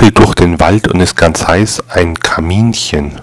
trampelt durch den Wald und ist ganz heiß, ein Kaminchen.